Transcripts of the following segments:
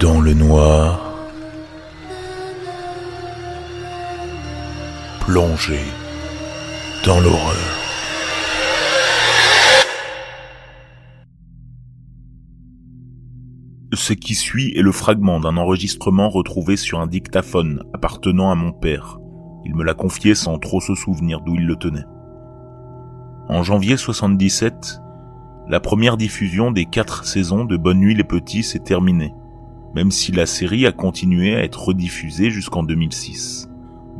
Dans le noir, plongé dans l'horreur. Ce qui suit est le fragment d'un enregistrement retrouvé sur un dictaphone appartenant à mon père. Il me l'a confié sans trop se souvenir d'où il le tenait. En janvier 77, la première diffusion des quatre saisons de Bonne Nuit les Petits s'est terminée, même si la série a continué à être rediffusée jusqu'en 2006.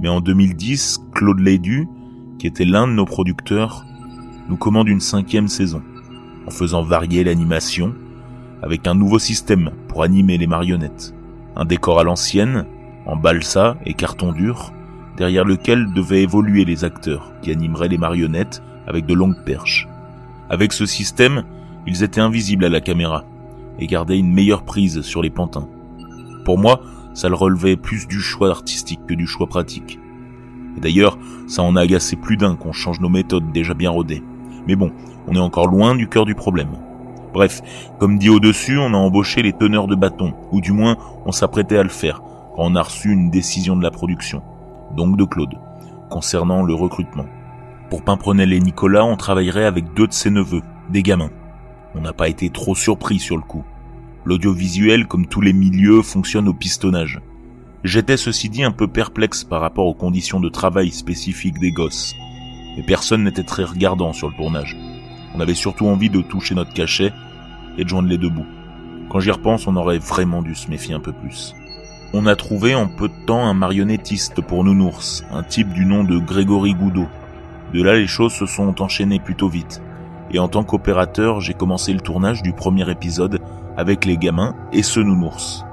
Mais en 2010, Claude Lédu, qui était l'un de nos producteurs, nous commande une cinquième saison, en faisant varier l'animation, avec un nouveau système pour animer les marionnettes. Un décor à l'ancienne, en balsa et carton dur, derrière lequel devaient évoluer les acteurs qui animeraient les marionnettes avec de longues perches. Avec ce système, ils étaient invisibles à la caméra et gardaient une meilleure prise sur les pantins. Pour moi, ça le relevait plus du choix artistique que du choix pratique. Et d'ailleurs, ça en a agacé plus d'un qu'on change nos méthodes déjà bien rodées. Mais bon, on est encore loin du cœur du problème. Bref, comme dit au-dessus, on a embauché les teneurs de bâton, ou du moins on s'apprêtait à le faire, quand on a reçu une décision de la production, donc de Claude, concernant le recrutement. Pour Pimprenel et Nicolas, on travaillerait avec deux de ses neveux, des gamins. On n'a pas été trop surpris sur le coup. L'audiovisuel, comme tous les milieux, fonctionne au pistonnage. J'étais ceci dit un peu perplexe par rapport aux conditions de travail spécifiques des gosses. Mais personne n'était très regardant sur le tournage. On avait surtout envie de toucher notre cachet et de joindre les deux bouts. Quand j'y repense, on aurait vraiment dû se méfier un peu plus. On a trouvé en peu de temps un marionnettiste pour Nounours, un type du nom de Grégory Goudot, de là, les choses se sont enchaînées plutôt vite. Et en tant qu'opérateur, j'ai commencé le tournage du premier épisode avec les gamins et ce nounours.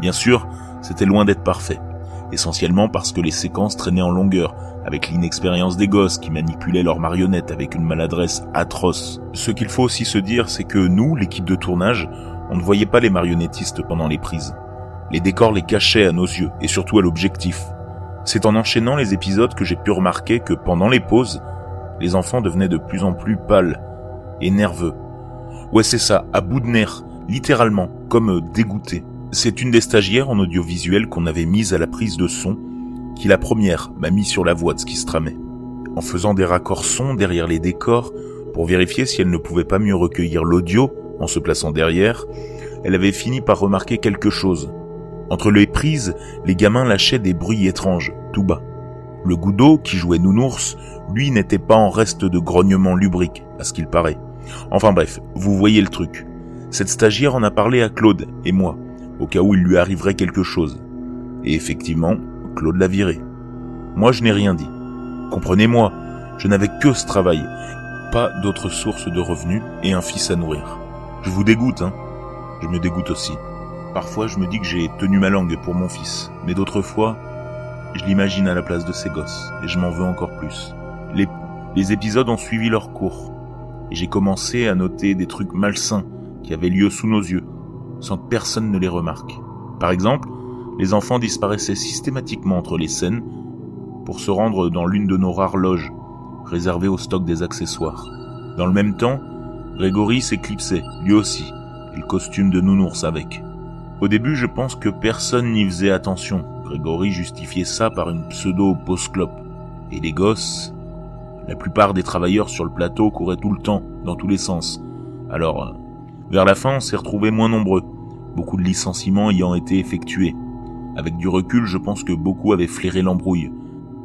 Bien sûr, c'était loin d'être parfait. Essentiellement parce que les séquences traînaient en longueur, avec l'inexpérience des gosses qui manipulaient leurs marionnettes avec une maladresse atroce. Ce qu'il faut aussi se dire, c'est que nous, l'équipe de tournage, on ne voyait pas les marionnettistes pendant les prises. Les décors les cachaient à nos yeux, et surtout à l'objectif. C'est en enchaînant les épisodes que j'ai pu remarquer que pendant les pauses, les enfants devenaient de plus en plus pâles et nerveux. Ouais, c'est ça, à bout de nerfs, littéralement, comme dégoûtés. C'est une des stagiaires en audiovisuel qu'on avait mise à la prise de son, qui la première m'a mis sur la voie de ce qui se tramait. En faisant des raccords son derrière les décors, pour vérifier si elle ne pouvait pas mieux recueillir l'audio en se plaçant derrière, elle avait fini par remarquer quelque chose. Entre les prises, les gamins lâchaient des bruits étranges, tout bas. Le Goudot, qui jouait Nounours, lui n'était pas en reste de grognement lubrique, à ce qu'il paraît. Enfin bref, vous voyez le truc. Cette stagiaire en a parlé à Claude et moi, au cas où il lui arriverait quelque chose. Et effectivement, Claude l'a viré. Moi, je n'ai rien dit. Comprenez-moi, je n'avais que ce travail, pas d'autres sources de revenus et un fils à nourrir. Je vous dégoûte, hein Je me dégoûte aussi. Parfois, je me dis que j'ai tenu ma langue pour mon fils, mais d'autres fois, je l'imagine à la place de ces gosses, et je m'en veux encore plus. Les épisodes ont suivi leur cours, et j'ai commencé à noter des trucs malsains qui avaient lieu sous nos yeux, sans que personne ne les remarque. Par exemple, les enfants disparaissaient systématiquement entre les scènes pour se rendre dans l'une de nos rares loges, réservées au stock des accessoires. Dans le même temps, Grégory s'éclipsait, lui aussi, et le costume de nounours avec. Au début, je pense que personne n'y faisait attention. Grégory justifiait ça par une pseudo post-clope. Et les gosses, la plupart des travailleurs sur le plateau couraient tout le temps, dans tous les sens. Alors, euh, vers la fin, on s'est retrouvés moins nombreux, beaucoup de licenciements ayant été effectués. Avec du recul, je pense que beaucoup avaient flairé l'embrouille,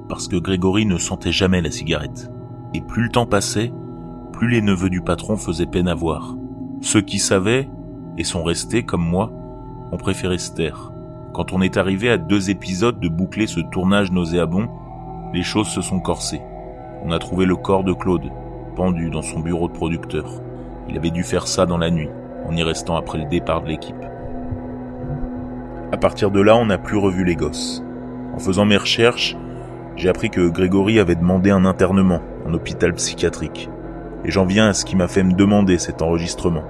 parce que Grégory ne sentait jamais la cigarette. Et plus le temps passait, plus les neveux du patron faisaient peine à voir. Ceux qui savaient, et sont restés comme moi, on préférait se taire. Quand on est arrivé à deux épisodes de boucler ce tournage nauséabond, les choses se sont corsées. On a trouvé le corps de Claude, pendu dans son bureau de producteur. Il avait dû faire ça dans la nuit, en y restant après le départ de l'équipe. À partir de là, on n'a plus revu les gosses. En faisant mes recherches, j'ai appris que Grégory avait demandé un internement en hôpital psychiatrique. Et j'en viens à ce qui m'a fait me demander cet enregistrement.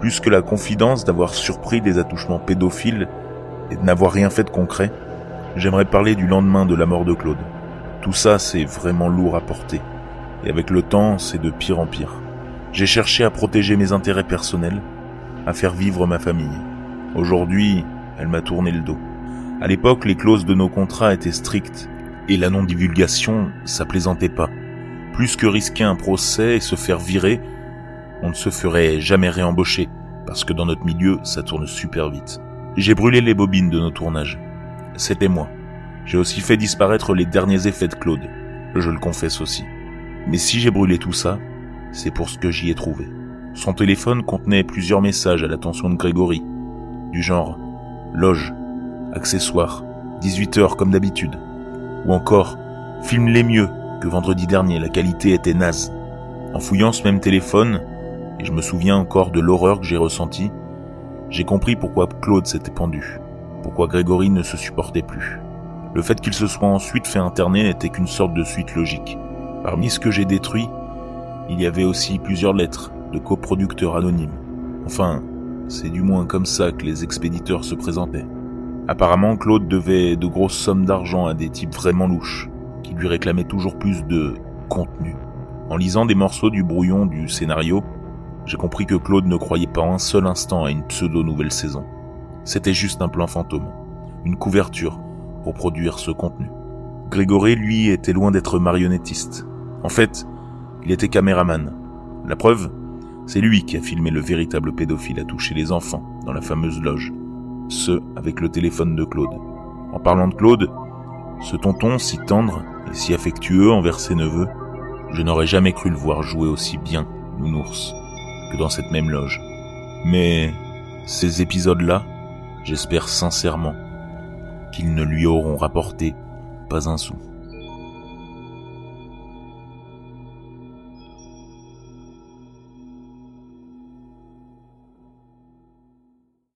Plus que la confidence d'avoir surpris des attouchements pédophiles et de n'avoir rien fait de concret, j'aimerais parler du lendemain de la mort de Claude. Tout ça, c'est vraiment lourd à porter. Et avec le temps, c'est de pire en pire. J'ai cherché à protéger mes intérêts personnels, à faire vivre ma famille. Aujourd'hui, elle m'a tourné le dos. À l'époque, les clauses de nos contrats étaient strictes, et la non-divulgation, ça plaisantait pas. Plus que risquer un procès et se faire virer, on ne se ferait jamais réembaucher, parce que dans notre milieu, ça tourne super vite. J'ai brûlé les bobines de nos tournages. C'était moi. J'ai aussi fait disparaître les derniers effets de Claude. Je le confesse aussi. Mais si j'ai brûlé tout ça, c'est pour ce que j'y ai trouvé. Son téléphone contenait plusieurs messages à l'attention de Grégory, du genre loge, accessoires, 18 heures comme d'habitude, ou encore filme-les mieux que vendredi dernier, la qualité était naze. En fouillant ce même téléphone, et je me souviens encore de l'horreur que j'ai ressentie, j'ai compris pourquoi Claude s'était pendu, pourquoi Grégory ne se supportait plus. Le fait qu'il se soit ensuite fait interner n'était qu'une sorte de suite logique. Parmi ce que j'ai détruit, il y avait aussi plusieurs lettres de coproducteurs anonymes. Enfin, c'est du moins comme ça que les expéditeurs se présentaient. Apparemment, Claude devait de grosses sommes d'argent à des types vraiment louches, qui lui réclamaient toujours plus de contenu. En lisant des morceaux du brouillon du scénario, j'ai compris que Claude ne croyait pas un seul instant à une pseudo-nouvelle saison. C'était juste un plan fantôme, une couverture pour produire ce contenu. Grégory, lui, était loin d'être marionnettiste. En fait, il était caméraman. La preuve, c'est lui qui a filmé le véritable pédophile à toucher les enfants dans la fameuse loge. Ce avec le téléphone de Claude. En parlant de Claude, ce tonton si tendre et si affectueux envers ses neveux, je n'aurais jamais cru le voir jouer aussi bien, nounours, que dans cette même loge. Mais ces épisodes-là, j'espère sincèrement qu'ils ne lui auront rapporté pas un sou.